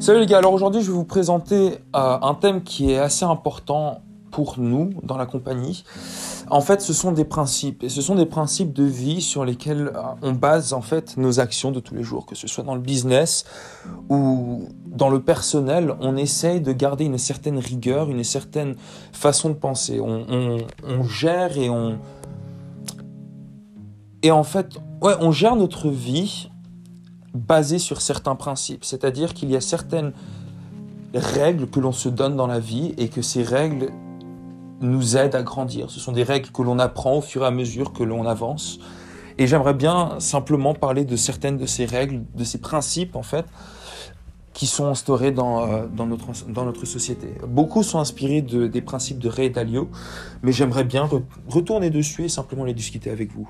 Salut les gars, alors aujourd'hui je vais vous présenter euh, un thème qui est assez important pour nous dans la compagnie. En fait, ce sont des principes et ce sont des principes de vie sur lesquels euh, on base en fait nos actions de tous les jours, que ce soit dans le business ou dans le personnel. On essaye de garder une certaine rigueur, une certaine façon de penser. On, gère et on et en fait, ouais, on gère notre vie basée sur certains principes. C'est-à-dire qu'il y a certaines règles que l'on se donne dans la vie et que ces règles nous aident à grandir. Ce sont des règles que l'on apprend au fur et à mesure que l'on avance. Et j'aimerais bien simplement parler de certaines de ces règles, de ces principes en fait, qui sont instaurés dans, euh, dans, notre, dans notre société. Beaucoup sont inspirés de, des principes de Ray Dalio, mais j'aimerais bien re- retourner dessus et simplement les discuter avec vous.